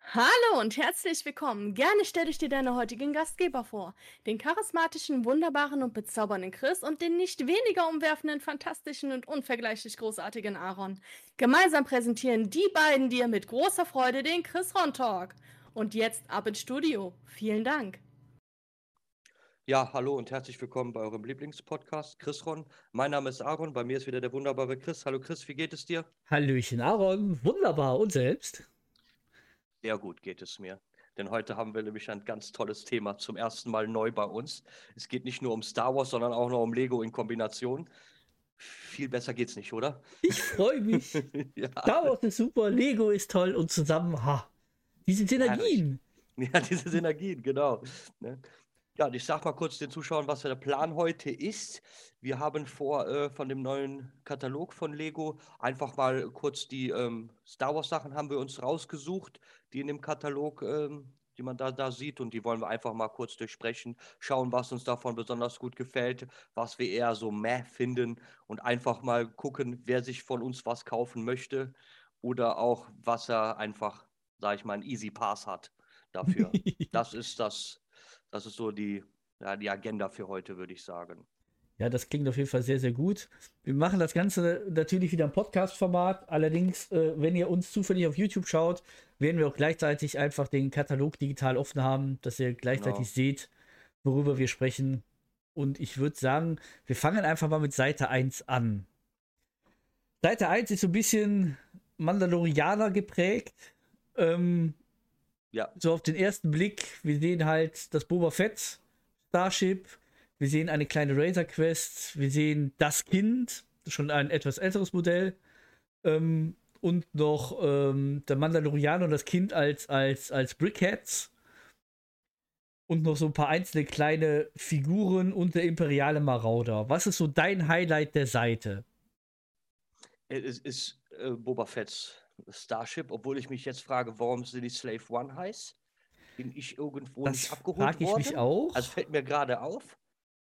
Hallo und herzlich willkommen. Gerne stelle ich dir deine heutigen Gastgeber vor. Den charismatischen, wunderbaren und bezaubernden Chris und den nicht weniger umwerfenden, fantastischen und unvergleichlich großartigen Aaron. Gemeinsam präsentieren die beiden dir mit großer Freude den Chris Ron Talk. Und jetzt ab ins Studio. Vielen Dank. Ja, hallo und herzlich willkommen bei eurem Lieblingspodcast Chris Ron. Mein Name ist Aaron, bei mir ist wieder der wunderbare Chris. Hallo Chris, wie geht es dir? Hallöchen Aaron, wunderbar und selbst? Sehr gut geht es mir. Denn heute haben wir nämlich ein ganz tolles Thema zum ersten Mal neu bei uns. Es geht nicht nur um Star Wars, sondern auch noch um Lego in Kombination. Viel besser geht's nicht, oder? Ich freue mich. ja. Star Wars ist super, Lego ist toll und zusammen, ha, diese Synergien. Ja, diese Synergien, genau. Ne? Ja, ich sag mal kurz den Zuschauern, was der Plan heute ist. Wir haben vor, äh, von dem neuen Katalog von Lego einfach mal kurz die ähm, Star Wars Sachen haben wir uns rausgesucht, die in dem Katalog, ähm, die man da, da sieht und die wollen wir einfach mal kurz durchsprechen, schauen, was uns davon besonders gut gefällt, was wir eher so meh finden und einfach mal gucken, wer sich von uns was kaufen möchte oder auch, was er einfach, sag ich mal, einen Easy Pass hat dafür. das ist das das ist so die, ja, die Agenda für heute, würde ich sagen. Ja, das klingt auf jeden Fall sehr, sehr gut. Wir machen das Ganze natürlich wieder im Podcast-Format. Allerdings, äh, wenn ihr uns zufällig auf YouTube schaut, werden wir auch gleichzeitig einfach den Katalog digital offen haben, dass ihr gleichzeitig genau. seht, worüber wir sprechen. Und ich würde sagen, wir fangen einfach mal mit Seite 1 an. Seite 1 ist so ein bisschen Mandalorianer geprägt. Ähm, ja. So auf den ersten Blick, wir sehen halt das Boba Fett Starship, wir sehen eine kleine Razor Quest, wir sehen das Kind, schon ein etwas älteres Modell, ähm, und noch ähm, der Mandalorianer und das Kind als, als, als Brickheads. Und noch so ein paar einzelne kleine Figuren und der imperiale Marauder. Was ist so dein Highlight der Seite? Es ist äh, Boba Fett's Starship, obwohl ich mich jetzt frage, warum sie die Slave One heißt. Bin ich irgendwo das nicht abgeholt frag ich worden? mich auch. Also fällt mir gerade auf.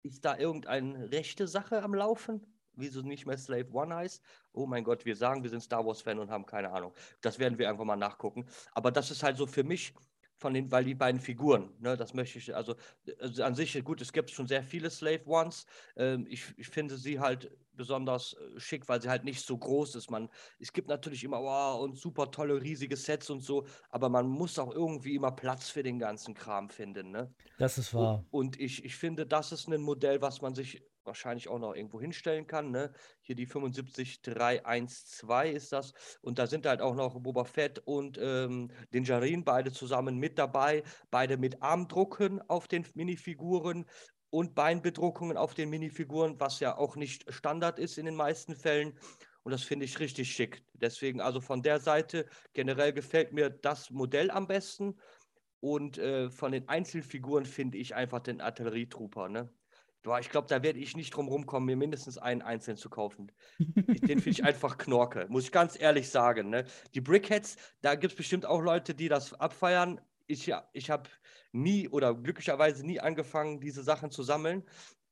Ist da irgendeine rechte Sache am Laufen? Wieso nicht mehr Slave One heißt? Oh mein Gott, wir sagen, wir sind Star Wars-Fan und haben keine Ahnung. Das werden wir einfach mal nachgucken. Aber das ist halt so für mich von den, weil die beiden Figuren, ne, das möchte ich, also, also an sich, gut, es gibt schon sehr viele Slave Ones. Ähm, ich, ich finde sie halt besonders äh, schick, weil sie halt nicht so groß ist. Man, es gibt natürlich immer wow, und super tolle, riesige Sets und so, aber man muss auch irgendwie immer Platz für den ganzen Kram finden. Ne? Das ist wahr. Und, und ich, ich finde, das ist ein Modell, was man sich wahrscheinlich auch noch irgendwo hinstellen kann. Ne? Hier die 75312 ist das. Und da sind halt auch noch Boba Fett und ähm, Dinjarin beide zusammen mit dabei. Beide mit Armdrucken auf den Minifiguren und Beinbedruckungen auf den Minifiguren, was ja auch nicht Standard ist in den meisten Fällen. Und das finde ich richtig schick. Deswegen, also von der Seite generell gefällt mir das Modell am besten. Und äh, von den Einzelfiguren finde ich einfach den Artillerietrooper. Ne? Boah, ich glaube, da werde ich nicht drum rumkommen, mir mindestens einen einzeln zu kaufen. Den finde ich einfach Knorke, muss ich ganz ehrlich sagen. Ne? Die Brickheads, da gibt es bestimmt auch Leute, die das abfeiern. Ich, ich habe nie oder glücklicherweise nie angefangen, diese Sachen zu sammeln.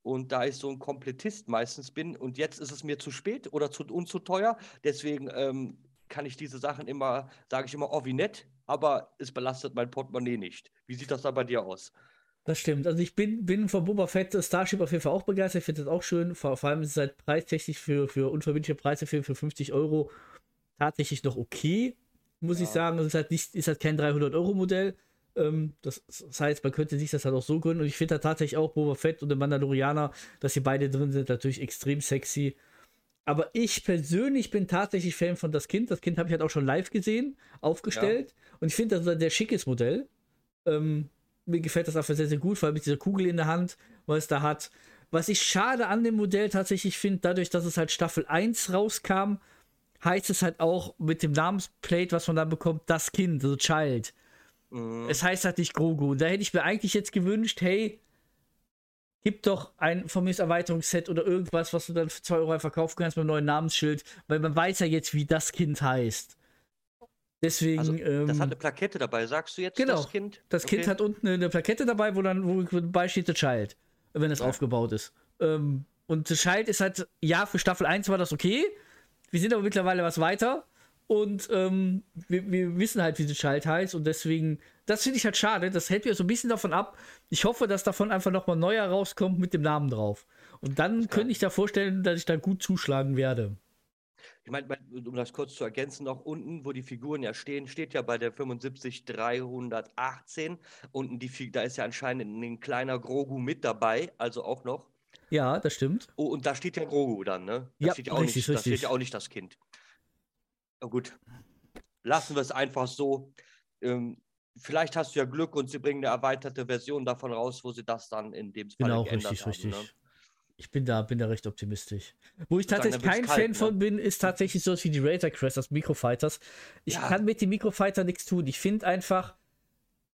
Und da ich so ein Komplettist meistens bin und jetzt ist es mir zu spät oder zu, und zu teuer, deswegen ähm, kann ich diese Sachen immer, sage ich immer, oh wie nett, aber es belastet mein Portemonnaie nicht. Wie sieht das da bei dir aus? Das stimmt. Also ich bin, bin von Boba Fett Starship auf jeden Fall auch begeistert. Ich finde das auch schön. Vor, vor, allem ist es halt preistechnisch für, für unverbindliche Preise für, für 50 Euro tatsächlich noch okay, muss ja. ich sagen. Es ist halt, nicht, ist halt kein 300-Euro-Modell. Ähm, das, das, heißt, man könnte sich das halt auch so gründen. Und ich finde da tatsächlich auch Boba Fett und der Mandalorianer, dass sie beide drin sind, natürlich extrem sexy. Aber ich persönlich bin tatsächlich Fan von das Kind. Das Kind habe ich halt auch schon live gesehen, aufgestellt. Ja. Und ich finde, das ist ein sehr schickes Modell. Ähm, mir gefällt das einfach sehr, sehr gut, vor allem mit dieser Kugel in der Hand, was es da hat. Was ich schade an dem Modell tatsächlich finde, dadurch, dass es halt Staffel 1 rauskam, heißt es halt auch mit dem Namensplate, was man da bekommt, das Kind, also Child. Mhm. Es heißt halt nicht Grogu. Da hätte ich mir eigentlich jetzt gewünscht, hey, gib doch ein von mir Erweiterungsset oder irgendwas, was du dann für 2 Euro verkaufen kannst mit einem neuen Namensschild, weil man weiß ja jetzt, wie das Kind heißt. Deswegen. Also, ähm, das hat eine Plakette dabei, sagst du jetzt? Genau. Das Kind, das okay. kind hat unten eine Plakette dabei, wo dann wo dabei steht The Child, wenn es ja. aufgebaut ist. Ähm, und The Child ist halt, ja, für Staffel 1 war das okay. Wir sind aber mittlerweile was weiter. Und ähm, wir, wir, wissen halt, wie sie Child heißt. Und deswegen, das finde ich halt schade. Das hält mir so ein bisschen davon ab. Ich hoffe, dass davon einfach nochmal neuer rauskommt mit dem Namen drauf. Und dann könnte ich da vorstellen, dass ich da gut zuschlagen werde. Ich meine, um das kurz zu ergänzen, noch unten, wo die Figuren ja stehen, steht ja bei der 75318 unten die da ist ja anscheinend ein kleiner Grogu mit dabei, also auch noch. Ja, das stimmt. Oh, und da steht ja Grogu dann, ne? Da ja, steht ja auch richtig, nicht, richtig. Da steht ja auch nicht das Kind. Na gut. Lassen wir es einfach so. Ähm, vielleicht hast du ja Glück und sie bringen eine erweiterte Version davon raus, wo sie das dann in dem Fall genau, geändert richtig, haben. Richtig, richtig. Ne? Ich bin da, bin da recht optimistisch. Wo ich tatsächlich kein kalt, Fan ne? von bin, ist tatsächlich sowas wie die Razor Crest, das Microfighters. Ich ja. kann mit dem Microfighter nichts tun. Ich finde einfach,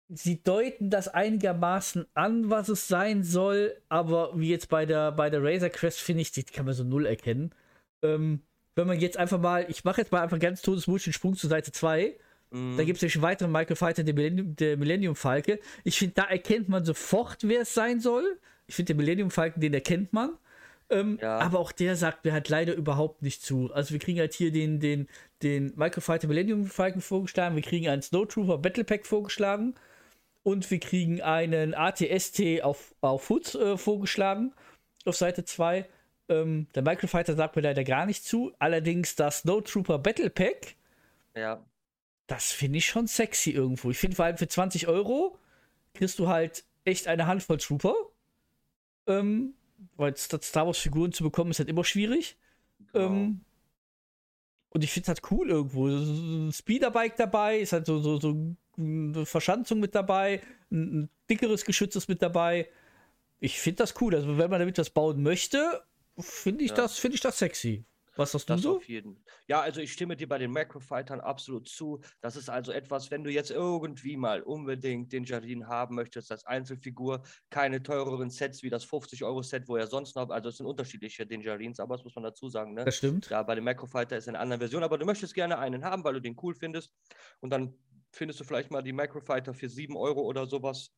sie deuten das einigermaßen an, was es sein soll, aber wie jetzt bei der, bei der Razor Crest, finde ich, die kann man so null erkennen. Ähm, wenn man jetzt einfach mal, ich mache jetzt mal einfach ganz todesmutig den Sprung zur Seite 2. Mhm. Da gibt es nämlich einen weiteren Microfighter, der Millennium, der Millennium Falke. Ich finde, da erkennt man sofort, wer es sein soll. Ich finde, den Millennium Falken, den erkennt man. Ähm, ja. Aber auch der sagt mir halt leider überhaupt nicht zu. Also wir kriegen halt hier den, den, den Microfighter Millennium Falken vorgeschlagen, wir kriegen einen Snowtrooper Battle Pack vorgeschlagen und wir kriegen einen ATST auf, auf Hood äh, vorgeschlagen auf Seite 2. Ähm, der Microfighter sagt mir leider gar nicht zu. Allerdings das Snowtrooper Battle Pack. Ja. Das finde ich schon sexy irgendwo. Ich finde vor allem für 20 Euro kriegst du halt echt eine Handvoll Trooper. Ähm, weil Star Wars-Figuren zu bekommen ist halt immer schwierig. Genau. Ähm, und ich finde es halt cool irgendwo. Ein Speederbike dabei, ist halt so, so, so eine Verschanzung mit dabei, ein, ein dickeres Geschütz ist mit dabei. Ich finde das cool. Also, wenn man damit was bauen möchte, finde ich, ja. Das, find ich das sexy. Was hast du das so? Auf jeden. Ja, also ich stimme dir bei den Macrofightern absolut zu. Das ist also etwas, wenn du jetzt irgendwie mal unbedingt den Jardin haben möchtest, als Einzelfigur, keine teureren Sets wie das 50-Euro-Set, wo er sonst noch, also es sind unterschiedliche den Jardins, aber das muss man dazu sagen. Ne? Das stimmt. Ja, bei dem Macrofighter ist eine andere Version, aber du möchtest gerne einen haben, weil du den cool findest. Und dann findest du vielleicht mal die Macrofighter für 7 Euro oder sowas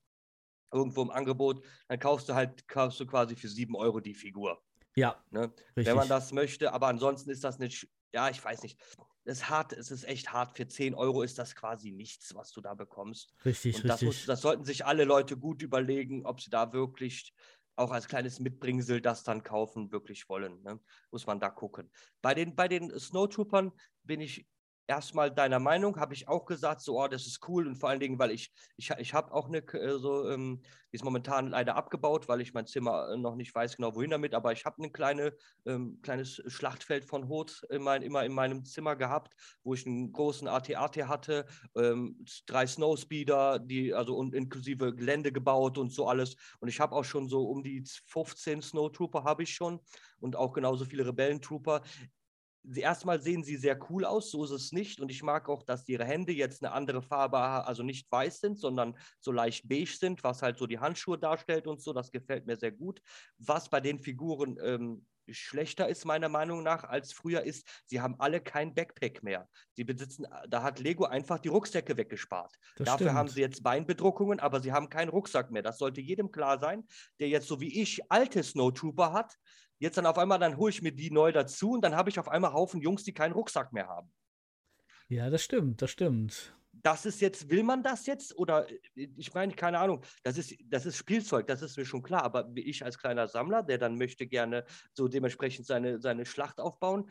irgendwo im Angebot. Dann kaufst du halt, kaufst du quasi für 7 Euro die Figur. Ja. Ne? Wenn man das möchte, aber ansonsten ist das nicht, ja, ich weiß nicht. Es ist hart, es ist echt hart. Für 10 Euro ist das quasi nichts, was du da bekommst. Richtig, Und das richtig. Muss, das sollten sich alle Leute gut überlegen, ob sie da wirklich auch als kleines Mitbringsel das dann kaufen, wirklich wollen. Ne? Muss man da gucken. Bei den, bei den Snowtroopern bin ich erstmal deiner Meinung, habe ich auch gesagt, so, oh, das ist cool und vor allen Dingen, weil ich, ich, ich habe auch eine, äh, so, ähm, die ist momentan leider abgebaut, weil ich mein Zimmer äh, noch nicht weiß genau wohin damit, aber ich habe ein kleine, ähm, kleines Schlachtfeld von Hot in mein, immer in meinem Zimmer gehabt, wo ich einen großen AT-AT hatte, ähm, drei Snowspeeder, die, also und inklusive Gelände gebaut und so alles. Und ich habe auch schon so um die 15 Snowtrooper habe ich schon und auch genauso viele Rebellentrooper erstmal sehen sie sehr cool aus, so ist es nicht. Und ich mag auch, dass ihre Hände jetzt eine andere Farbe, also nicht weiß sind, sondern so leicht beige sind, was halt so die Handschuhe darstellt und so. Das gefällt mir sehr gut. Was bei den Figuren ähm, schlechter ist, meiner Meinung nach, als früher ist, sie haben alle kein Backpack mehr. Sie besitzen, da hat Lego einfach die Rucksäcke weggespart. Das Dafür stimmt. haben sie jetzt Beinbedruckungen, aber sie haben keinen Rucksack mehr. Das sollte jedem klar sein, der jetzt so wie ich alte Snowtrooper hat, Jetzt dann auf einmal, dann hole ich mir die neu dazu und dann habe ich auf einmal Haufen Jungs, die keinen Rucksack mehr haben. Ja, das stimmt, das stimmt. Das ist jetzt, will man das jetzt? Oder ich meine, keine Ahnung, das ist, das ist Spielzeug, das ist mir schon klar. Aber ich als kleiner Sammler, der dann möchte gerne so dementsprechend seine, seine Schlacht aufbauen,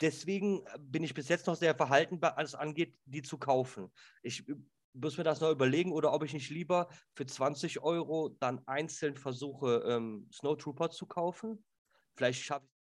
deswegen bin ich bis jetzt noch sehr verhalten, was angeht, die zu kaufen. Ich muss mir das noch überlegen oder ob ich nicht lieber für 20 Euro dann einzeln versuche, ähm, Snowtrooper zu kaufen. Vielleicht schaffe ich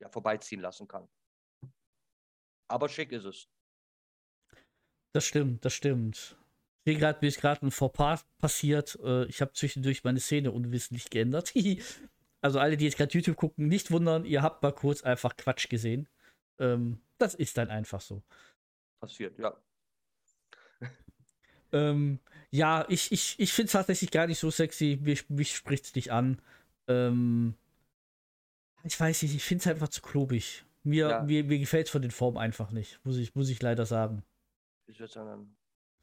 ja, vorbeiziehen lassen kann. Aber schick ist es. Das stimmt, das stimmt. Hier gerade mir ist gerade ein Fauxpas passiert. Äh, ich habe zwischendurch meine Szene unwissentlich geändert. also alle, die jetzt gerade YouTube gucken, nicht wundern, ihr habt mal kurz einfach Quatsch gesehen. Ähm, das ist dann einfach so. Passiert, ja. ähm, ja, ich, ich, ich finde es tatsächlich gar nicht so sexy. Mich, mich spricht es nicht an. Ähm, ich weiß nicht, ich finde es einfach zu klobig. Mir, ja. mir, mir gefällt es von den Formen einfach nicht, muss ich, muss ich leider sagen. Ich würde sagen, dann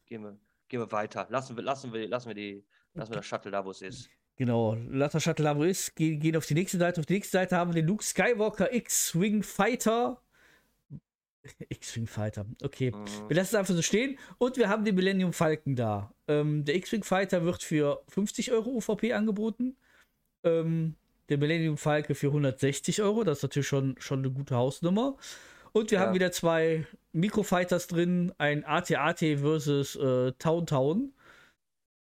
gehen wir, gehen wir weiter. Lassen wir, lassen wir, lassen wir, die, lassen wir das Shuttle da, wo es ist. Genau, lass das Shuttle da, wo es ist. Gehen, gehen auf die nächste Seite. Auf die nächste Seite haben wir den Luke Skywalker X-Wing Fighter. X-Wing Fighter, okay. Mhm. Wir lassen es einfach so stehen. Und wir haben den Millennium Falcon da. Ähm, der X-Wing Fighter wird für 50 Euro UVP angeboten. Ähm, der Millennium Falke für 160 Euro. Das ist natürlich schon, schon eine gute Hausnummer. Und wir ja. haben wieder zwei Microfighters drin: ein AT-AT versus äh, Town Town.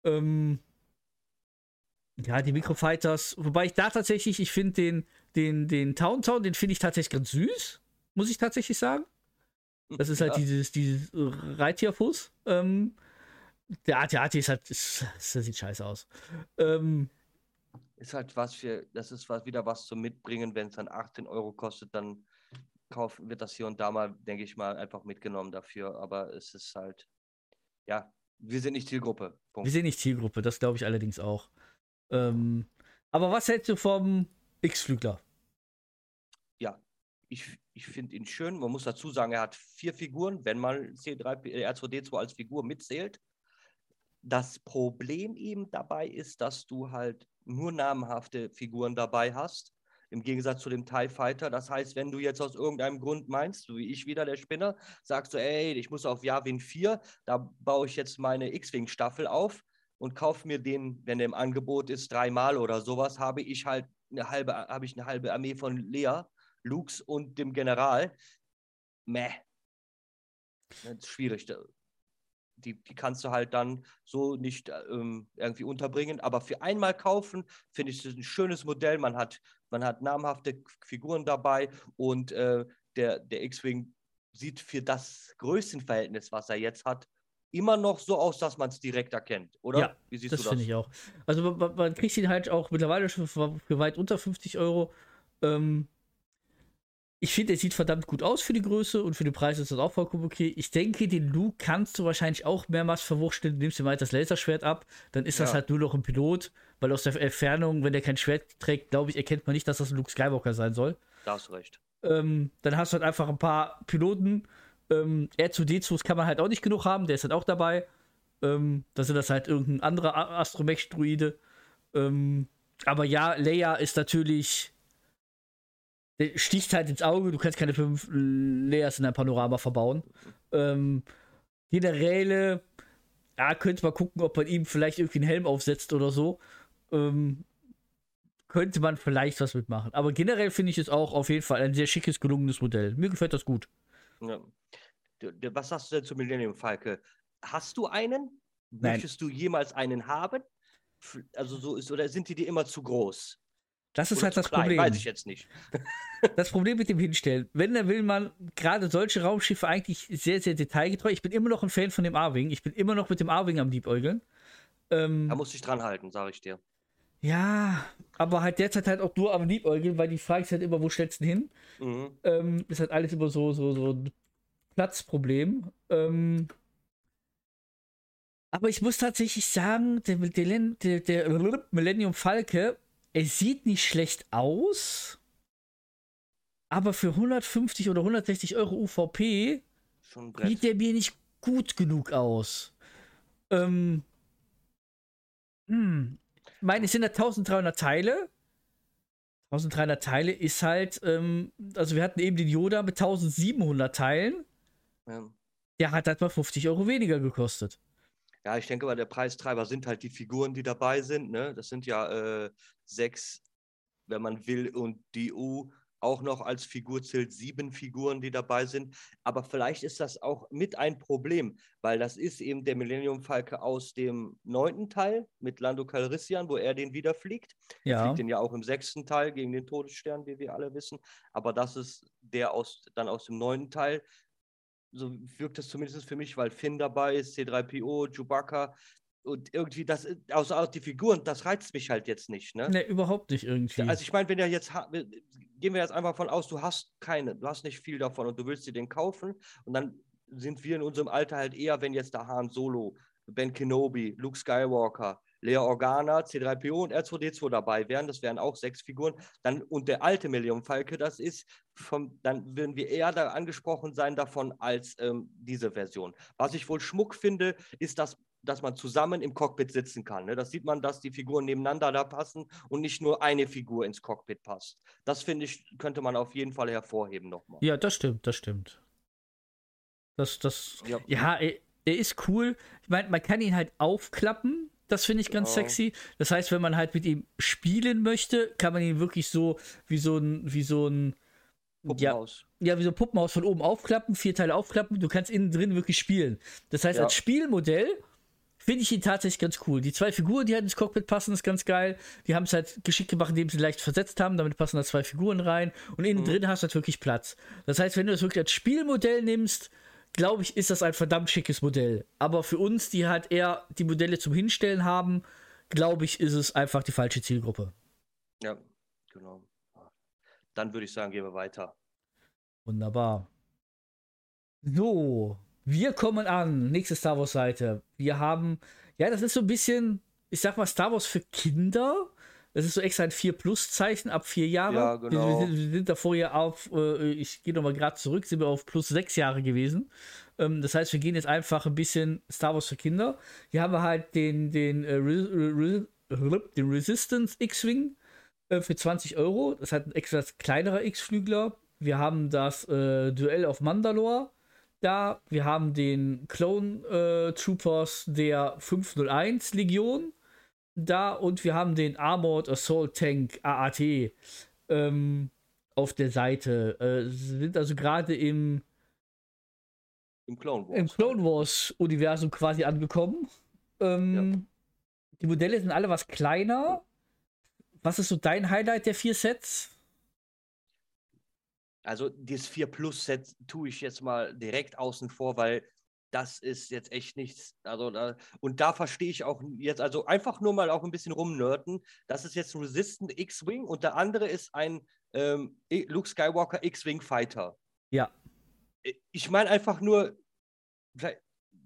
Ähm, ja, die Microfighters, wobei ich da tatsächlich, ich finde den, den, den Town Town, den finde ich tatsächlich ganz süß, muss ich tatsächlich sagen. Das ist halt ja. dieses, dieses Reittierfuß. Ähm, der AT-AT ist halt, ist, das sieht scheiße aus. Ähm, ist halt was für, das ist was, wieder was zum Mitbringen, wenn es dann 18 Euro kostet, dann kaufen, wird das hier und da mal, denke ich mal, einfach mitgenommen dafür. Aber es ist halt, ja, wir sind nicht Zielgruppe. Punkt. Wir sind nicht Zielgruppe, das glaube ich allerdings auch. Ähm, aber was hältst du vom X-Flügler? Ja, ich, ich finde ihn schön. Man muss dazu sagen, er hat vier Figuren, wenn man C3, R2D2 als Figur mitzählt. Das Problem eben dabei ist, dass du halt nur namhafte Figuren dabei hast, im Gegensatz zu dem TIE Fighter. Das heißt, wenn du jetzt aus irgendeinem Grund meinst, so wie ich wieder, der Spinner, sagst du, ey, ich muss auf Yavin 4, da baue ich jetzt meine X-Wing-Staffel auf und kaufe mir den, wenn der im Angebot ist, dreimal oder sowas, habe ich halt eine halbe, habe ich eine halbe Armee von Lea, Lux und dem General. Meh. Das ist schwierig die, die kannst du halt dann so nicht ähm, irgendwie unterbringen. Aber für einmal kaufen, finde ich das ein schönes Modell. Man hat, man hat namhafte Figuren dabei und äh, der, der X-Wing sieht für das Größenverhältnis, was er jetzt hat, immer noch so aus, dass man es direkt erkennt, oder? Ja, Wie siehst das du das? finde ich auch. Also man, man, kriegt ihn halt auch mittlerweile schon für, für weit unter 50 Euro. Ähm, ich finde, er sieht verdammt gut aus für die Größe und für den Preis ist das auch vollkommen okay. Ich denke, den Luke kannst du wahrscheinlich auch mehrmals verwursteln. Du nimmst ihm halt das Laserschwert ab, dann ist ja. das halt nur noch ein Pilot, weil aus der Entfernung, wenn der kein Schwert trägt, glaube ich, erkennt man nicht, dass das ein Luke Skywalker sein soll. Da hast du recht. Ähm, dann hast du halt einfach ein paar Piloten. Ähm, R2D2s kann man halt auch nicht genug haben, der ist halt auch dabei. Ähm, da sind das halt irgendein anderer Astromech-Druide. Ähm, aber ja, Leia ist natürlich sticht halt ins Auge, du kannst keine fünf Layers in ein Panorama verbauen. Ähm, Generäle, ja, könnte man gucken, ob man ihm vielleicht irgendwie einen Helm aufsetzt oder so. Ähm, könnte man vielleicht was mitmachen. Aber generell finde ich es auch auf jeden Fall ein sehr schickes, gelungenes Modell. Mir gefällt das gut. Ja. Was sagst du denn zu Millennium Falke? Hast du einen? Nein. Möchtest du jemals einen haben? Also so ist, oder sind die dir immer zu groß? Das ist Oder halt das klein, Problem. Weiß ich jetzt nicht. das Problem mit dem Hinstellen. Wenn, dann will man gerade solche Raumschiffe eigentlich sehr, sehr detailgetreu. Ich bin immer noch ein Fan von dem A-Wing. Ich bin immer noch mit dem A-Wing am Liebäugeln. Ähm, da muss ich dran halten, sage ich dir. Ja, aber halt derzeit halt auch nur am Liebäugeln, weil die Frage ist halt immer, wo stellst du hin? Mhm. Ähm, ist halt alles immer so, so, so ein Platzproblem. Ähm, aber ich muss tatsächlich sagen, der, der, der Millennium Falke es sieht nicht schlecht aus, aber für 150 oder 160 Euro UVP sieht der mir nicht gut genug aus. Ähm, hm. Ich meine, es sind ja 1300 Teile. 1300 Teile ist halt, ähm, also wir hatten eben den Yoda mit 1700 Teilen. Ja. Der hat halt mal 50 Euro weniger gekostet. Ja, ich denke mal, der Preistreiber sind halt die Figuren, die dabei sind. Ne? Das sind ja äh, sechs, wenn man will, und die U auch noch als Figur zählt, sieben Figuren, die dabei sind. Aber vielleicht ist das auch mit ein Problem, weil das ist eben der Millennium Falke aus dem neunten Teil mit Lando Calrissian, wo er den wieder fliegt. Ja. Er fliegt den ja auch im sechsten Teil gegen den Todesstern, wie wir alle wissen. Aber das ist der aus, dann aus dem neunten Teil. So wirkt es zumindest für mich, weil Finn dabei ist, C3PO, Chewbacca und irgendwie das, außer aus die Figuren, das reizt mich halt jetzt nicht, ne? Ne, überhaupt nicht irgendwie. Also ich meine, wenn er jetzt, gehen wir jetzt einfach von aus, du hast keine, du hast nicht viel davon und du willst dir den kaufen und dann sind wir in unserem Alter halt eher, wenn jetzt da Han Solo, Ben Kenobi, Luke Skywalker, Lea Organa, C3PO und R2D2 dabei wären, das wären auch sechs Figuren, dann und der alte Million Falke, das ist, vom, dann würden wir eher da angesprochen sein davon als ähm, diese Version. Was ich wohl Schmuck finde, ist, dass dass man zusammen im Cockpit sitzen kann. Ne? Das sieht man, dass die Figuren nebeneinander da passen und nicht nur eine Figur ins Cockpit passt. Das finde ich, könnte man auf jeden Fall hervorheben nochmal. Ja, das stimmt, das stimmt. Das, das, ja, ja er, er, ist cool. Ich meine, man kann ihn halt aufklappen. Das finde ich ganz genau. sexy. Das heißt, wenn man halt mit ihm spielen möchte, kann man ihn wirklich so wie so ein, wie so ein Puppenhaus. Ja, ja, wie so ein Puppenhaus von oben aufklappen, vier Teile aufklappen. Du kannst innen drin wirklich spielen. Das heißt, ja. als Spielmodell finde ich ihn tatsächlich ganz cool. Die zwei Figuren, die halt ins Cockpit passen, ist ganz geil. Die haben es halt geschickt gemacht, indem sie leicht versetzt haben. Damit passen da zwei Figuren rein. Und innen mhm. drin hast du halt wirklich Platz. Das heißt, wenn du das wirklich als Spielmodell nimmst, glaube ich, ist das ein verdammt schickes Modell. Aber für uns, die halt eher die Modelle zum Hinstellen haben, glaube ich, ist es einfach die falsche Zielgruppe. Ja, genau. Dann würde ich sagen, gehen wir weiter. Wunderbar. So, wir kommen an, nächste Star Wars Seite. Wir haben, ja, das ist so ein bisschen, ich sag mal, Star Wars für Kinder. Das ist so extra ein 4 Plus Zeichen ab 4 Jahre. Ja, genau. Wir, wir, wir sind davor ja auf, äh, ich gehe nochmal gerade zurück, sind wir auf plus 6 Jahre gewesen. Ähm, das heißt, wir gehen jetzt einfach ein bisschen Star Wars für Kinder. Hier haben wir halt den, den, äh, Re Re den Resistance X-Wing äh, für 20 Euro. Das hat ein etwas kleinerer X-Flügler. Wir haben das äh, Duell auf Mandalore da. Wir haben den Clone äh, Troopers der 501 Legion da und wir haben den Armored Assault Tank AAT ähm, auf der Seite. Äh, sind also gerade im im Clone Wars, im Clone Wars Universum quasi angekommen. Ähm, ja. Die Modelle sind alle was kleiner. Was ist so dein Highlight der vier Sets? Also das 4 Plus Set tue ich jetzt mal direkt außen vor, weil das ist jetzt echt nichts. Also da, und da verstehe ich auch jetzt, also einfach nur mal auch ein bisschen rumnörden. Das ist jetzt ein Resistant X-Wing und der andere ist ein ähm, Luke Skywalker X-Wing Fighter. Ja. Ich meine einfach nur,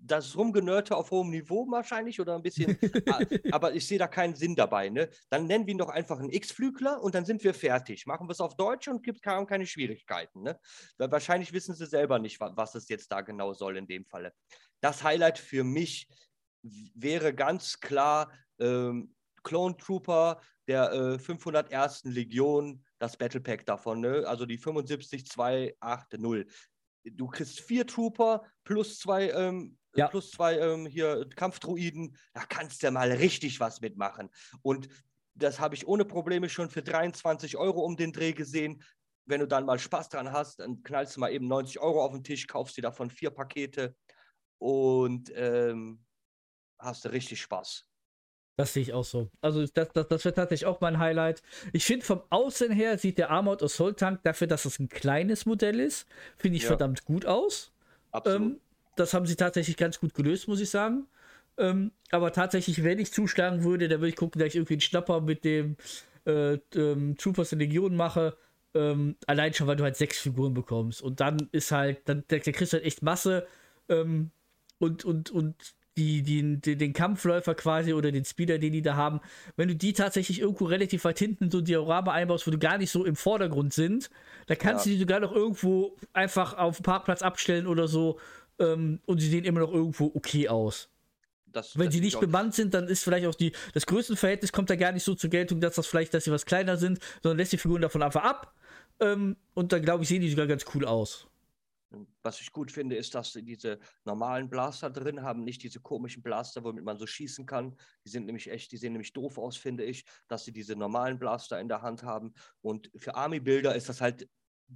das Rumgenörte auf hohem Niveau wahrscheinlich oder ein bisschen, ah, aber ich sehe da keinen Sinn dabei. Ne? Dann nennen wir ihn doch einfach einen X-Flügler und dann sind wir fertig. Machen wir es auf Deutsch und gibt keine Schwierigkeiten. Ne? Weil wahrscheinlich wissen sie selber nicht, was es jetzt da genau soll in dem Falle. Das Highlight für mich wäre ganz klar ähm, Clone Trooper der äh, 501. Legion, das Battle Pack davon, ne? also die 75280. Du kriegst vier Trooper plus zwei ähm, ja. plus zwei ähm, hier Kampfdruiden, da kannst du mal richtig was mitmachen. Und das habe ich ohne Probleme schon für 23 Euro um den Dreh gesehen. Wenn du dann mal Spaß dran hast, dann knallst du mal eben 90 Euro auf den Tisch, kaufst dir davon vier Pakete und ähm, hast du richtig Spaß. Das sehe ich auch so. Also das, das, das wird tatsächlich auch mein Highlight. Ich finde vom Aussehen her sieht der Armored Assault Tank dafür, dass es ein kleines Modell ist, finde ich ja. verdammt gut aus. Absolut. Ähm, das haben sie tatsächlich ganz gut gelöst, muss ich sagen. Ähm, aber tatsächlich, wenn ich zuschlagen würde, dann würde ich gucken, dass ich irgendwie einen Schnapper mit dem äh, ähm, Troopers der Legion mache. Ähm, allein schon, weil du halt sechs Figuren bekommst. Und dann ist halt, dann der, der kriegst halt echt Masse. Ähm, und, und, und die, die, die, den Kampfläufer quasi oder den Speeder, den die da haben, wenn du die tatsächlich irgendwo relativ weit hinten so ein Diorama einbaust, wo du gar nicht so im Vordergrund sind, da kannst ja. du die sogar noch irgendwo einfach auf dem Parkplatz abstellen oder so ähm, und sie sehen immer noch irgendwo okay aus. Das, Wenn das sie nicht bemannt sind, dann ist vielleicht auch die, das Größenverhältnis kommt da gar nicht so zur Geltung, dass das vielleicht, dass sie was kleiner sind, sondern lässt die Figuren davon einfach ab. Ähm, und dann glaube ich, sehen die sogar ganz cool aus. Was ich gut finde, ist, dass sie diese normalen Blaster drin haben, nicht diese komischen Blaster, womit man so schießen kann. Die sind nämlich echt, die sehen nämlich doof aus, finde ich, dass sie diese normalen Blaster in der Hand haben. Und für Army-Bilder ist das halt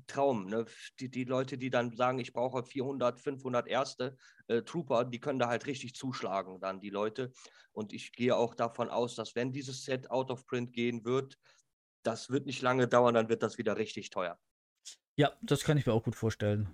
Traum. Ne? Die, die Leute, die dann sagen, ich brauche 400, 500 erste äh, Trooper, die können da halt richtig zuschlagen, dann die Leute. Und ich gehe auch davon aus, dass wenn dieses Set out of print gehen wird, das wird nicht lange dauern, dann wird das wieder richtig teuer. Ja, das kann ich mir auch gut vorstellen.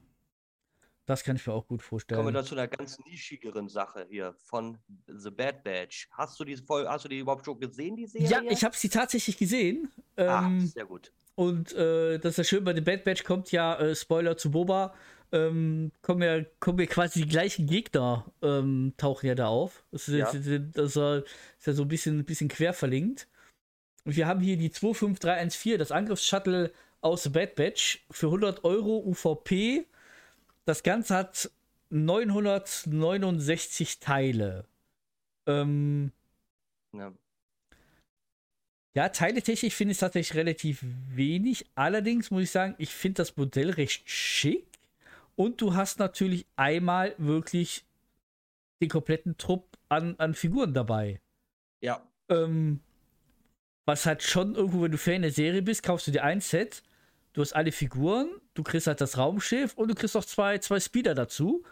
Das kann ich mir auch gut vorstellen. Kommen wir dann zu einer ganz nischigeren Sache hier von The Bad Batch. Hast du, diese Folge, hast du die überhaupt schon gesehen, die Serie? Ja, ich habe sie tatsächlich gesehen. Ah, Ähm, sehr gut. Und äh, das ist ja schön, bei The Bad Batch kommt ja, äh, Spoiler zu Boba, ähm, kommen, ja, kommen ja quasi die gleichen Gegner, ähm, tauchen ja da auf. Das ist, Ja. das ist, ja so ein bisschen, ein bisschen quer verlinkt. Und wir haben hier die 25314, das Angriffsshuttle aus Bad Batch für 100 Euro UVP. Das Ganze hat 969 Teile. Ähm, Ja. Ja, teiletechnisch finde ich es tatsächlich relativ wenig. Allerdings muss ich sagen, ich finde das Modell recht schick. Und du hast natürlich einmal wirklich den kompletten Trupp an, an Figuren dabei. ja, Ähm, was halt schon irgendwo, wenn du Fan der Serie bist, kaufst du dir ein Set. Du hast alle Figuren, du kriegst halt das Raumschiff und du kriegst noch zwei, zwei Speeder dazu.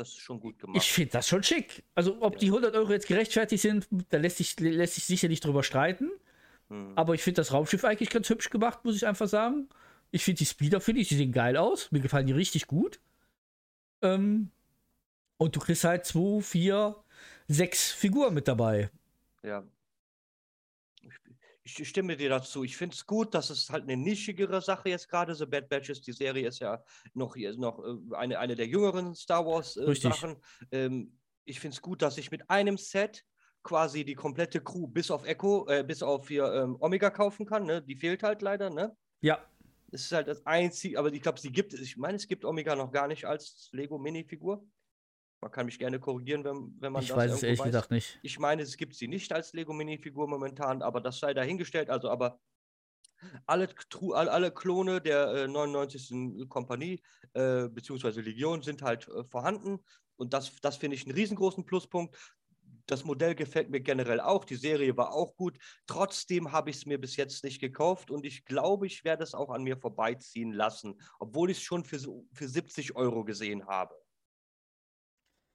Das ist schon gut gemacht. Ich finde das schon schick. Also, ob Ja. die 100 Euro jetzt gerechtfertigt sind, da lässt sich, lässt sich sicherlich drüber streiten. Hm. Aber ich finde das Raumschiff eigentlich ganz hübsch gemacht, muss ich einfach sagen. Ich finde die Speeder, finde ich, die sehen geil aus. Mir gefallen die richtig gut. Ähm, und du kriegst halt zwei, vier, sechs Figuren mit dabei. Ja. Ich, stimme dir dazu. Ich finde es gut, dass es halt eine nischigere Sache jetzt gerade The Bad Batches. Die Serie ist ja noch, ist noch äh, eine, eine der jüngeren Star Wars äh. Ähm, ich finde es gut, dass ich mit einem Set quasi die komplette Crew bis auf Echo, äh, bis auf hier ähm, Omega kaufen kann. Ne? Die fehlt halt leider, ne? Ja, Das ist halt das einzige, aber ich glaube, sie gibt es. Ich meine, es gibt Omega noch gar nicht als Lego-Minifigur. Man kann mich gerne korrigieren, wenn, wenn man ich das weiß es ehrlich gesagt nicht. ich meine, es gibt sie nicht als Lego-Minifigur momentan, aber das sei dahingestellt. Also, aber alle, alle, Klone der äh, 99. Kompanie äh, beziehungsweise Legion sind halt äh, vorhanden. Und das, das finde ich einen riesengroßen Pluspunkt. Das Modell gefällt mir generell auch. Die Serie war auch gut. Trotzdem habe ich es mir bis jetzt nicht gekauft und ich glaube, ich werde es auch an mir vorbeiziehen lassen, obwohl ich es schon für, für 70 Euro gesehen habe.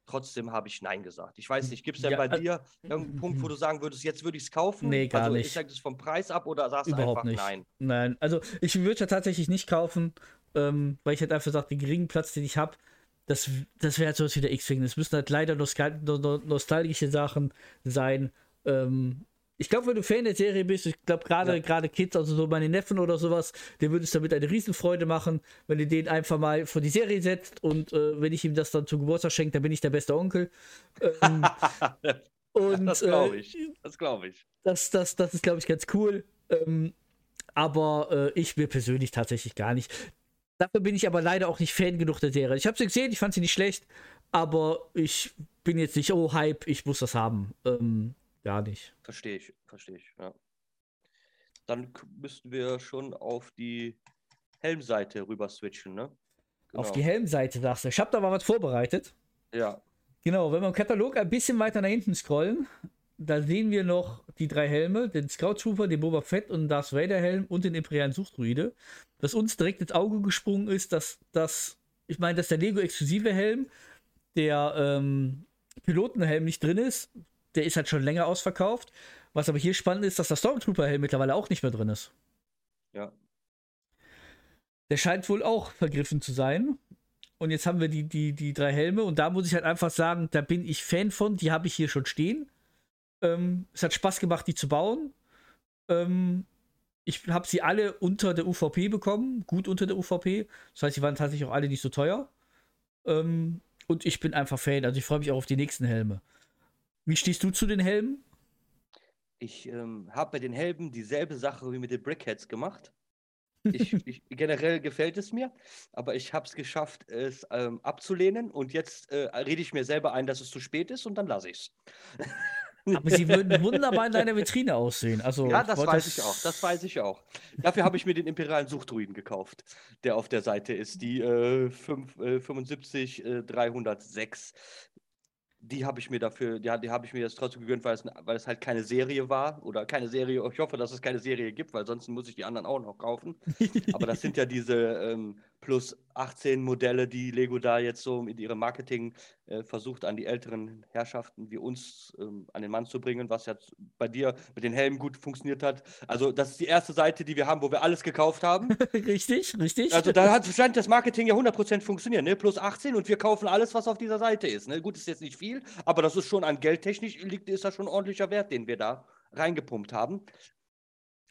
Trotzdem habe ich Nein gesagt. Ich weiß nicht, gibt es denn Ja, bei äh, dir irgendeinen Punkt, wo du sagen würdest, jetzt würde ich es kaufen? Nee, gar also, nicht. Hängt es vom Preis ab oder sagst du Überhaupt einfach nicht. Nein? Nein, also ich würde ja tatsächlich nicht kaufen, ähm, weil ich halt einfach sage, den geringen Platz, den ich habe, das, das wäre halt sowas wie der X-Wing. Das müssen halt leider nostal no, no, nostalgische Sachen sein. Ähm, ich glaube, wenn du Fan der Serie bist, ich glaube gerade Ja. gerade Kids, also so meine Neffen oder sowas, dem würde es damit eine Riesenfreude machen, wenn du den einfach mal vor die Serie setzt und äh, wenn ich ihm das dann zum Geburtstag schenke, dann bin ich der beste Onkel. Ähm, und das äh, glaube ich. Das glaube ich. das, das, das ist, glaube ich, ganz cool. Ähm, aber äh, ich mir persönlich tatsächlich gar nicht. Dafür bin ich aber leider auch nicht Fan genug der Serie. Ich habe sie gesehen, ich fand sie nicht schlecht, aber ich bin jetzt nicht, oh, Hype, ich muss das haben. Ähm, gar nicht. Verstehe ich, verstehe ich, ja. Dann müssten wir schon auf die Helmseite rüber switchen, ne? Auf Genau. die Helmseite sagst du. Ich habe da mal was vorbereitet. Ja, Genau, wenn wir im Katalog ein bisschen weiter nach hinten scrollen, da sehen wir noch die drei Helme, den Scout Trooper, den Boba Fett und Darth Vader Helm und den imperialen Suchtruide. Was uns direkt ins Auge gesprungen ist, dass das, ich meine, dass der Lego exklusive Helm, der ähm, Pilotenhelm nicht drin ist, der ist halt schon länger ausverkauft. Was aber hier spannend ist, dass der Stormtrooper Helm mittlerweile auch nicht mehr drin ist. ja. Der scheint wohl auch vergriffen zu sein. Und jetzt haben wir die, die, die drei Helme. Und da muss ich halt einfach sagen, da bin ich Fan von. Die habe ich hier schon stehen. Ähm, es hat Spaß gemacht, die zu bauen. Ähm, ich habe sie alle unter der UVP bekommen. Gut unter der UVP. Das heißt, sie waren tatsächlich auch alle nicht so teuer. Ähm, und ich bin einfach Fan. Also ich freue mich auch auf die nächsten Helme. Wie stehst du zu den Helmen? Ich ähm, habe bei den Helmen dieselbe Sache wie mit den Brickheads gemacht. Ich, ich, generell gefällt es mir, aber ich habe es geschafft, es ähm, abzulehnen und jetzt äh, rede ich mir selber ein, dass es zu spät ist und dann lasse ich es. Aber sie würden wunderbar in deiner Vitrine aussehen. Also, ja, das weiß ich auch. Das weiß ich auch. Dafür habe ich mir den imperialen Suchtruiden gekauft, der auf der Seite ist. Die äh, 5, äh, 75 äh, 306 die habe ich mir dafür, die, die habe ich mir jetzt trotzdem gegönnt, weil es, weil es halt keine Serie war oder keine Serie. Ich hoffe, dass es keine Serie gibt, weil sonst muss ich die anderen auch noch kaufen. Aber das sind ja diese ähm, plus 18 Modelle, die Lego da jetzt so mit ihrem Marketing äh, versucht, an die älteren Herrschaften wie uns ähm, an den Mann zu bringen, was ja bei dir mit den Helmen gut funktioniert hat. Also, das ist die erste Seite, die wir haben, wo wir alles gekauft haben. richtig, richtig. Also, da hat scheint das Marketing ja 100% funktioniert, ne? Plus 18 und wir kaufen alles, was auf dieser Seite ist. Ne? Gut, ist jetzt nicht viel, aber das ist schon an geldtechnisch liegt, ist das schon ein ordentlicher Wert, den wir da reingepumpt haben.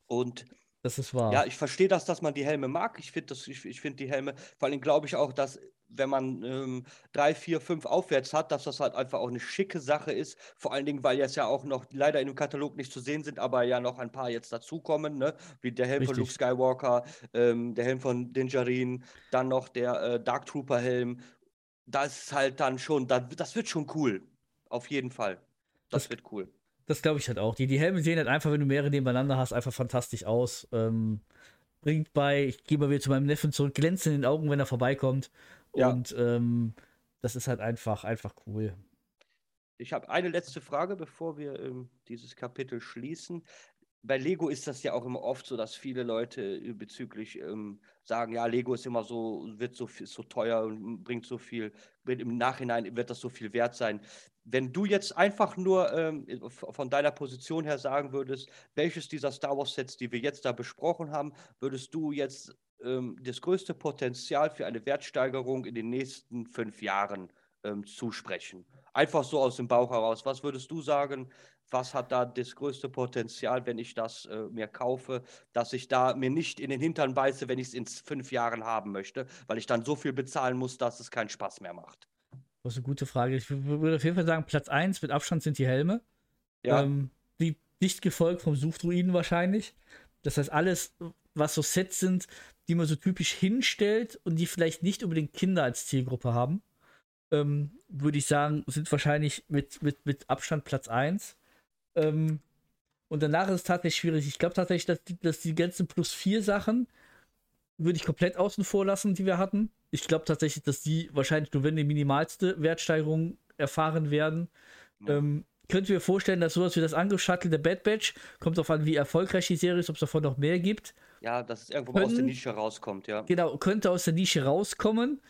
Und das ist wahr. Ja, ich verstehe das, dass man die Helme mag. Ich finde ich, ich find die Helme, vor allem glaube ich auch, dass wenn man ähm, drei, vier, fünf aufwärts hat, dass das halt einfach auch eine schicke Sache ist. Vor allen Dingen, weil jetzt ja auch noch leider in dem Katalog nicht zu sehen sind, aber ja noch ein paar jetzt dazukommen, ne? wie der Helm Richtig. von Luke Skywalker, ähm, der Helm von Dinjarin, dann noch der äh, Dark Trooper Helm. Das ist halt dann schon, das wird schon cool. Auf jeden Fall. Das, das wird cool. Das glaube ich halt auch. Die, die Helme sehen halt einfach, wenn du mehrere nebeneinander hast, einfach fantastisch aus. Ähm, bringt bei, ich gehe mal wieder zu meinem Neffen zurück, glänzen in den Augen, wenn er vorbeikommt. Ja. Und ähm, das ist halt einfach, einfach cool. Ich habe eine letzte Frage, bevor wir ähm, dieses Kapitel schließen bei Lego ist das ja auch immer oft so, dass viele Leute äh, bezüglich ähm, sagen, ja, Lego ist immer so, wird so, so teuer und bringt so viel, im Nachhinein wird das so viel wert sein. Wenn du jetzt einfach nur ähm, von deiner Position her sagen würdest, welches dieser Star Wars Sets, die wir jetzt da besprochen haben, würdest du jetzt ähm, das größte Potenzial für eine Wertsteigerung in den nächsten fünf Jahren ähm, zusprechen? Einfach so aus dem Bauch heraus. Was würdest du sagen? Was hat da das größte Potenzial, wenn ich das äh, mir kaufe, dass ich da mir nicht in den Hintern beiße, wenn ich es in fünf Jahren haben möchte, weil ich dann so viel bezahlen muss, dass es keinen Spaß mehr macht. Das ist eine gute Frage. Ich würde auf jeden Fall sagen, Platz 1 mit Abstand sind die Helme. Ja. Ähm, die dicht gefolgt vom Suchtruiden wahrscheinlich. Das heißt, alles, was so Sets sind, die man so typisch hinstellt und die vielleicht nicht unbedingt Kinder als Zielgruppe haben, ähm, würde ich sagen, sind wahrscheinlich mit, mit, mit Abstand Platz 1. Ähm, und danach ist es tatsächlich schwierig. Ich glaube tatsächlich, dass die, dass die ganzen plus 4 Sachen würde ich komplett außen vor lassen, die wir hatten. Ich glaube tatsächlich, dass die wahrscheinlich nur wenn die minimalste Wertsteigerung erfahren werden. Ja. Ähm, könnt ihr mir vorstellen, dass sowas wie das Angriff-Shuttle der Bad Batch, kommt darauf an, wie erfolgreich die Serie ist, ob es davon noch mehr gibt. Ja, dass es irgendwo Können, aus der Nische rauskommt, ja. Genau, könnte aus der Nische rauskommen.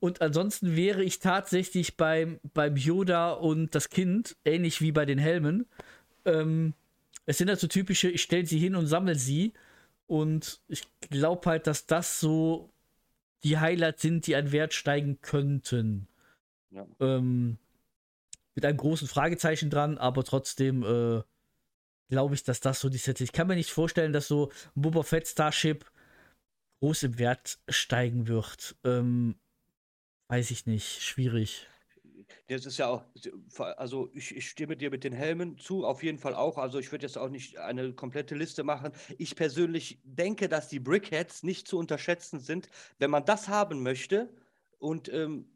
Und ansonsten wäre ich tatsächlich beim, beim Yoda und das Kind, ähnlich wie bei den Helmen, ähm, es sind halt so typische, ich stelle sie hin und sammle sie. Und ich glaube halt, dass das so die Highlights sind, die an Wert steigen könnten. Ja. Ähm, mit einem großen Fragezeichen dran, aber trotzdem äh, glaube ich, dass das so die Sets. Ich kann mir nicht vorstellen, dass so ein Boba Fett Starship groß im Wert steigen wird. Ähm, weiß ich nicht. Schwierig. Das ist ja auch, also ich, ich stimme dir mit den Helmen zu, auf jeden Fall auch. Also ich würde jetzt auch nicht eine komplette Liste machen. Ich persönlich denke, dass die Brickheads nicht zu unterschätzen sind. Wenn man das haben möchte und ähm,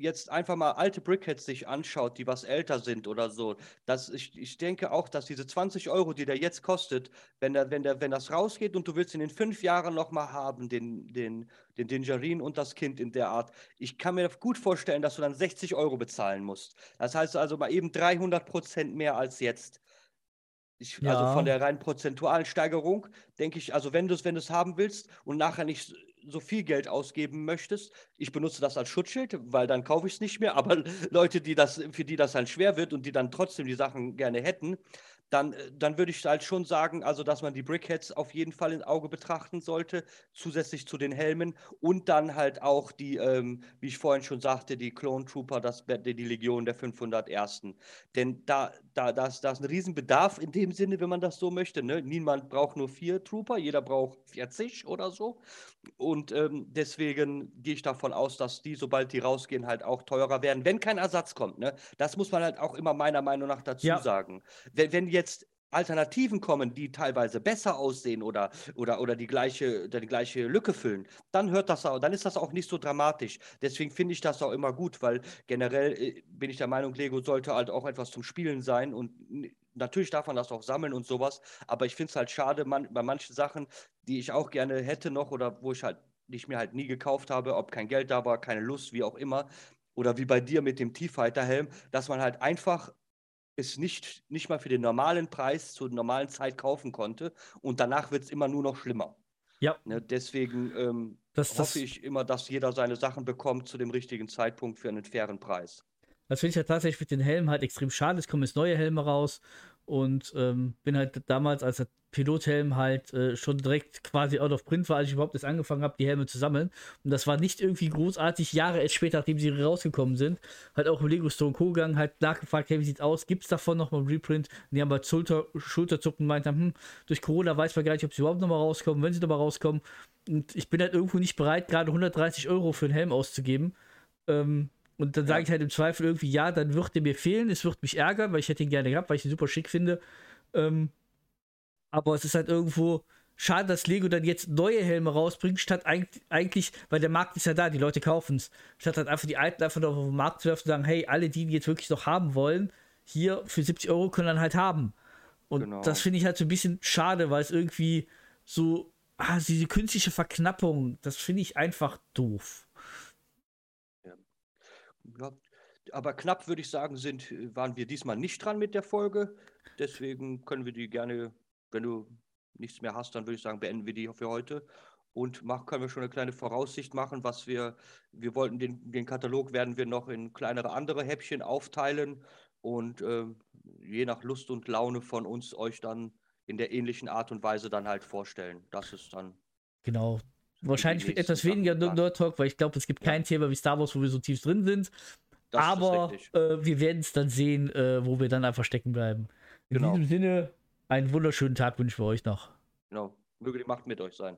jetzt einfach mal alte Brickheads sich anschaut, die was älter sind oder so, dass ich, ich denke auch, dass diese 20 Euro, die der jetzt kostet, wenn, der, wenn, der, wenn das rausgeht und du willst in den fünf Jahren nochmal haben, den, den, den Dingerin und das Kind in der Art, ich kann mir gut vorstellen, dass du dann 60 Euro bezahlen musst. Das heißt also mal eben 300 Prozent mehr als jetzt. Ich, ja. Also von der rein prozentualen Steigerung denke ich, also wenn du es wenn haben willst und nachher nicht so viel Geld ausgeben möchtest. Ich benutze das als Schutzschild, weil dann kaufe ich es nicht mehr. Aber Leute, die das, für die das dann schwer wird und die dann trotzdem die Sachen gerne hätten, dann, äh, dann würde ich halt schon sagen, also dass man die Brickheads auf jeden Fall ins Auge betrachten sollte, zusätzlich zu den Helmen und dann halt auch die, ähm, wie ich vorhin schon sagte, die Clone Trooper, das, die Legion der 501. Denn da, da, da, ist, da ist ein Riesenbedarf in dem Sinne, wenn man das so möchte. Ne? Niemand braucht nur vier Trooper, jeder braucht 40 oder so. Und ähm, deswegen gehe ich davon aus, dass die, sobald die rausgehen, halt auch teurer werden, wenn kein Ersatz kommt. Ne? Das muss man halt auch immer meiner Meinung nach dazu ja. sagen. Wenn, wenn jetzt Alternativen kommen, die teilweise besser aussehen oder, oder, oder die, gleiche, die gleiche Lücke füllen, dann hört das auch, dann ist das auch nicht so dramatisch. Deswegen finde ich das auch immer gut, weil generell äh, bin ich der Meinung, Lego sollte halt auch etwas zum Spielen sein und natürlich darf man das auch sammeln und sowas, aber ich finde es halt schade man, bei manchen Sachen, die ich auch gerne hätte noch oder wo ich halt, die ich mir halt nie gekauft habe, ob kein Geld da war, keine Lust, wie auch immer, oder wie bei dir mit dem T-Fighter-Helm, dass man halt einfach es nicht, nicht mal für den normalen Preis zur normalen Zeit kaufen konnte. Und danach wird es immer nur noch schlimmer. Ja. Ne, deswegen ähm, Das- das- hoffe ich immer, dass jeder seine Sachen bekommt zu dem richtigen Zeitpunkt für einen fairen Preis. Das finde ich ja tatsächlich mit den Helmen halt extrem schade. Es kommen jetzt neue Helme raus und ähm, bin halt damals, als der Pilothelm halt äh, schon direkt quasi out of print war, als ich überhaupt erst angefangen habe, die Helme zu sammeln. Und das war nicht irgendwie großartig, Jahre erst später, nachdem sie rausgekommen sind, halt auch im Lego Store Co. gegangen, halt nachgefragt, hey, wie sieht's aus? Gibt's davon nochmal ein Reprint? Und die haben halt Schulter, Schulterzucken und meint haben, hm, durch Corona weiß man gar nicht, ob sie überhaupt nochmal rauskommen, wenn sie nochmal rauskommen. Und ich bin halt irgendwo nicht bereit, gerade 130 Euro für einen Helm auszugeben. Ähm, und dann sage ich halt im Zweifel irgendwie, ja, dann wird der mir fehlen, es wird mich ärgern, weil ich hätte ihn gerne gehabt, weil ich ihn super schick finde. Ähm, aber es ist halt irgendwo schade, dass Lego dann jetzt neue Helme rausbringt, statt eigentlich, weil der Markt ist ja da, die Leute kaufen es. Statt halt einfach die alten einfach noch auf den Markt zu werfen und sagen, hey, alle, die ihn jetzt wirklich noch haben wollen, hier für 70 Euro können dann halt haben. Und Genau. das finde ich halt so ein bisschen schade, weil es irgendwie so, ah, diese künstliche Verknappung, das finde ich einfach doof. Ja, aber knapp würde ich sagen, sind, waren wir diesmal nicht dran mit der Folge. Deswegen können wir die gerne, wenn du nichts mehr hast, dann würde ich sagen, beenden wir die für heute. Und mach, können wir schon eine kleine Voraussicht machen, was wir, wir wollten den, den Katalog werden wir noch in kleinere andere Häppchen aufteilen und ähm, je nach Lust und Laune von uns euch dann in der ähnlichen Art und Weise dann halt vorstellen. Das ist dann Genau. Wahrscheinlich etwas weniger. Nerd Talk, weil ich glaube, es gibt Ja. kein Thema wie Star Wars, wo wir so tief drin sind. das Aber äh, wir werden es dann sehen, äh, wo wir dann einfach stecken bleiben. In Genau. diesem Sinne, einen wunderschönen Tag wünschen wir euch noch. Genau. Möge die Macht mit euch sein.